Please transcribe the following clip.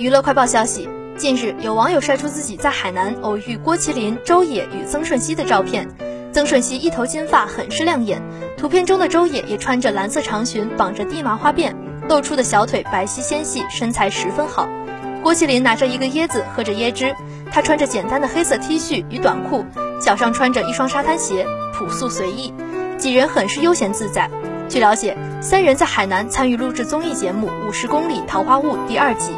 娱乐快报消息，近日有网友晒出自己在海南偶遇郭麒麟、周也与曾舜晞的照片。曾舜晞一头金发很是亮眼，图片中的周也也穿着蓝色长裙，绑着低麻花辫，露出的小腿白皙纤细，身材十分好。郭麒麟拿着一个椰子，喝着椰汁。他穿着简单的黑色 T 恤与短裤，脚上穿着一双沙滩鞋，朴素随意。几人很是悠闲自在。据了解，三人在海南参与录制综艺节目五十公里桃花坞第二季。